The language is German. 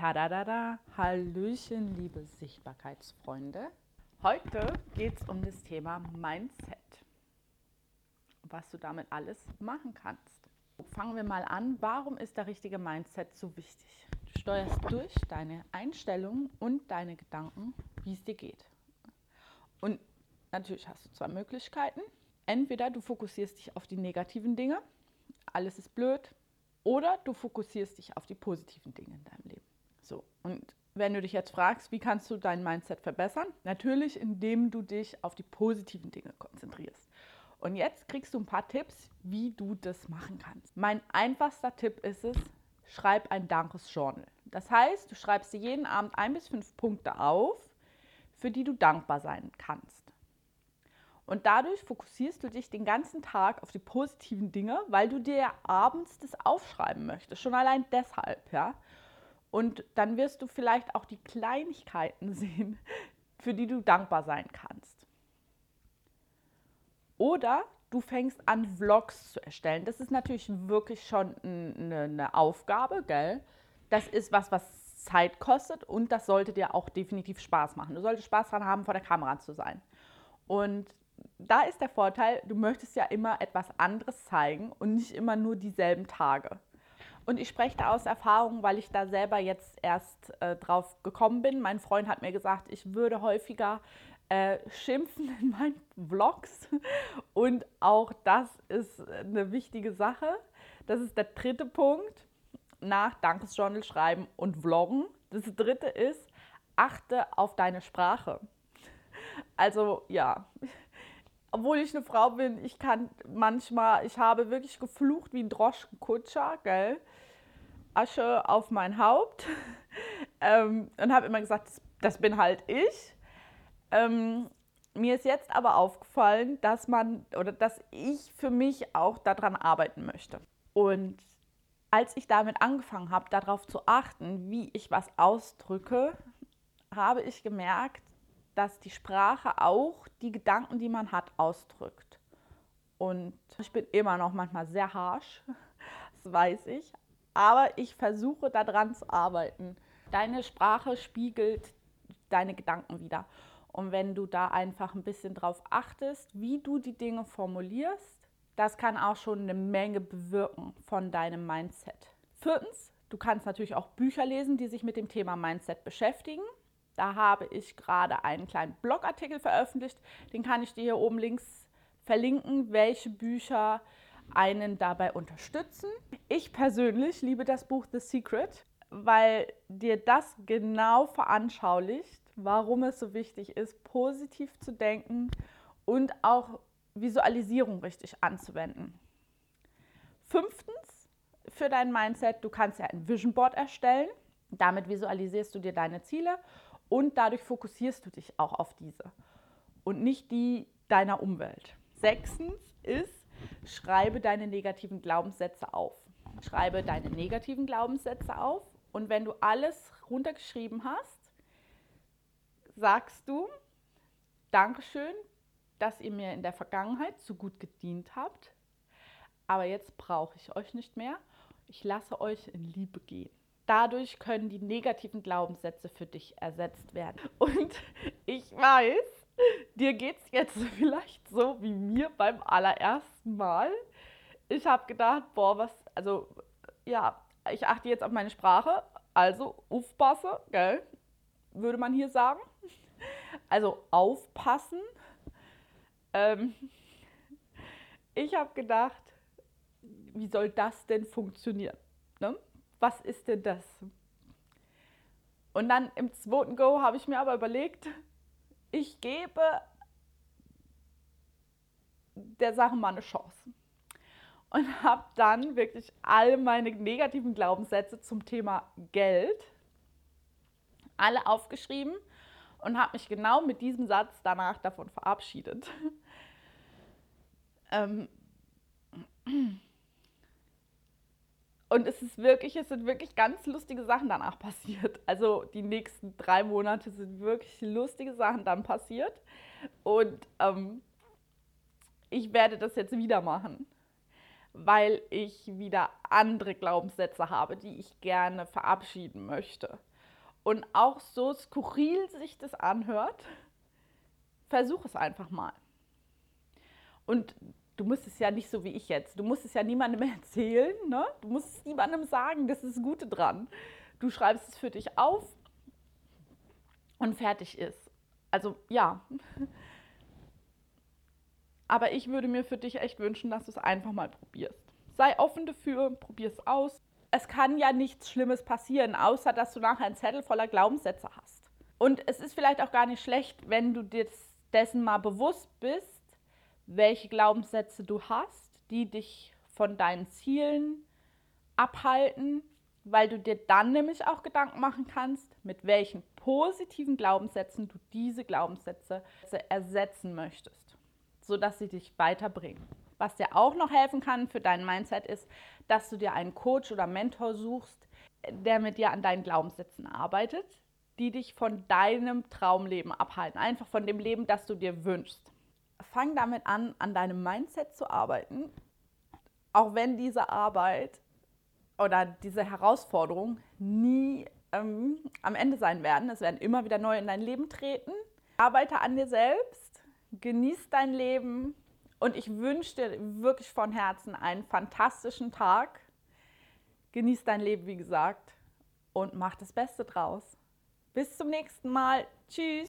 Tadadada, Hallöchen, liebe Sichtbarkeitsfreunde. Heute geht es um das Thema Mindset. Was du damit alles machen kannst. Fangen wir mal an. Warum ist der richtige Mindset so wichtig? Du steuerst durch deine Einstellungen und deine Gedanken, wie es dir geht. Und natürlich hast du zwei Möglichkeiten. Entweder du fokussierst dich auf die negativen Dinge, alles ist blöd, oder du fokussierst dich auf die positiven Dinge in deinem Leben. So, und wenn du dich jetzt fragst, wie kannst du dein Mindset verbessern? Natürlich, indem du dich auf die positiven Dinge konzentrierst. Und jetzt kriegst du ein paar Tipps, wie du das machen kannst. Mein einfachster Tipp ist es, schreib ein Dankesjournal. Das heißt, du schreibst dir jeden Abend ein bis fünf Punkte auf, für die du dankbar sein kannst. Und dadurch fokussierst du dich den ganzen Tag auf die positiven Dinge, weil du dir abends das aufschreiben möchtest. Schon allein deshalb, ja. Und dann wirst du vielleicht auch die Kleinigkeiten sehen, für die du dankbar sein kannst. Oder du fängst an, Vlogs zu erstellen. Das ist natürlich wirklich schon eine, eine Aufgabe, gell? Das ist was, was Zeit kostet und das sollte dir auch definitiv Spaß machen. Du solltest Spaß daran haben, vor der Kamera zu sein. Und da ist der Vorteil, du möchtest ja immer etwas anderes zeigen und nicht immer nur dieselben Tage. Und ich spreche da aus Erfahrung, weil ich da selber jetzt erst äh, drauf gekommen bin. Mein Freund hat mir gesagt, ich würde häufiger äh, schimpfen in meinen Vlogs. Und auch das ist eine wichtige Sache. Das ist der dritte Punkt nach Dankesjournal schreiben und Vloggen. Das dritte ist, achte auf deine Sprache. Also ja, obwohl ich eine Frau bin, ich kann manchmal, ich habe wirklich geflucht wie ein Droschkenkutscher, gell? Asche auf mein Haupt ähm, und habe immer gesagt, das, das, bin halt ich. Ähm, mir ist jetzt aber aufgefallen, dass man oder dass ich für mich auch daran arbeiten möchte. Und als ich damit angefangen habe, darauf zu achten, wie ich was ausdrücke, habe ich gemerkt, dass die Sprache auch die Gedanken, die man hat, ausdrückt. Und ich bin immer noch manchmal sehr harsh, das weiß ich, aber ich versuche daran zu arbeiten. Deine Sprache spiegelt deine Gedanken wieder. Und wenn du da einfach ein bisschen drauf achtest, wie du die Dinge formulierst, das kann auch schon eine Menge bewirken von deinem Mindset. Viertens, du kannst natürlich auch Bücher lesen, die sich mit dem Thema Mindset beschäftigen. Da habe ich gerade einen kleinen Blogartikel veröffentlicht. Den kann ich dir hier oben links verlinken, welche Bücher einen dabei unterstützen. Ich persönlich liebe das Buch The Secret, weil dir das genau veranschaulicht, warum es so wichtig ist, positiv zu denken und auch Visualisierung richtig anzuwenden. Fünftens, für dein Mindset, du kannst ja ein Vision Board erstellen. Damit visualisierst du dir deine Ziele und dadurch fokussierst du dich auch auf diese und nicht die deiner Umwelt. Sechstens ist, schreibe deine negativen Glaubenssätze auf. Schreibe deine negativen Glaubenssätze auf und wenn du alles runtergeschrieben hast, sagst du, Dankeschön, dass ihr mir in der Vergangenheit so gut gedient habt, aber jetzt brauche ich euch nicht mehr. Ich lasse euch in Liebe gehen dadurch können die negativen Glaubenssätze für dich ersetzt werden. Und ich weiß, dir geht es jetzt vielleicht so wie mir beim allerersten Mal. Ich habe gedacht, boah, was, also ja, ich achte jetzt auf meine Sprache, also aufpasse, gell, würde man hier sagen. Also aufpassen. Ähm, ich habe gedacht, wie soll das denn funktionieren? Ne? Was ist denn das? Und dann im zweiten Go habe ich mir aber überlegt, ich gebe der Sache mal eine Chance. Und habe dann wirklich all meine negativen Glaubenssätze zum Thema Geld alle aufgeschrieben und habe mich genau mit diesem Satz danach davon verabschiedet. ähm, und es ist wirklich, es sind wirklich ganz lustige Sachen danach passiert. Also die nächsten drei Monate sind wirklich lustige Sachen dann passiert. Und ähm, ich werde das jetzt wieder machen, weil ich wieder andere Glaubenssätze habe, die ich gerne verabschieden möchte. Und auch so skurril sich das anhört, versuch es einfach mal. Und du musst es ja nicht so wie ich jetzt. Du musst es ja niemandem erzählen. Ne? Du musst es niemandem sagen. Das ist das Gute dran. Du schreibst es für dich auf und fertig ist. Also ja. Aber ich würde mir für dich echt wünschen, dass du es einfach mal probierst. Sei offen dafür, probier es aus. Es kann ja nichts Schlimmes passieren, außer dass du nachher einen Zettel voller Glaubenssätze hast. Und es ist vielleicht auch gar nicht schlecht, wenn du dir dessen mal bewusst bist, welche Glaubenssätze du hast, die dich von deinen Zielen abhalten, weil du dir dann nämlich auch Gedanken machen kannst, mit welchen positiven Glaubenssätzen du diese Glaubenssätze ersetzen möchtest, sodass sie dich weiterbringen. Was dir auch noch helfen kann für dein Mindset ist, dass du dir einen Coach oder Mentor suchst, der mit dir an deinen Glaubenssätzen arbeitet, die dich von deinem Traumleben abhalten, einfach von dem Leben, das du dir wünschst. Fang damit an, an deinem Mindset zu arbeiten, auch wenn diese Arbeit oder diese Herausforderung nie ähm, am Ende sein werden. Es werden immer wieder neu in dein Leben treten. Arbeite an dir selbst, genieß dein Leben und ich wünsche dir wirklich von Herzen einen fantastischen Tag. Genieß dein Leben, wie gesagt, und mach das Beste draus. Bis zum nächsten Mal. Tschüss.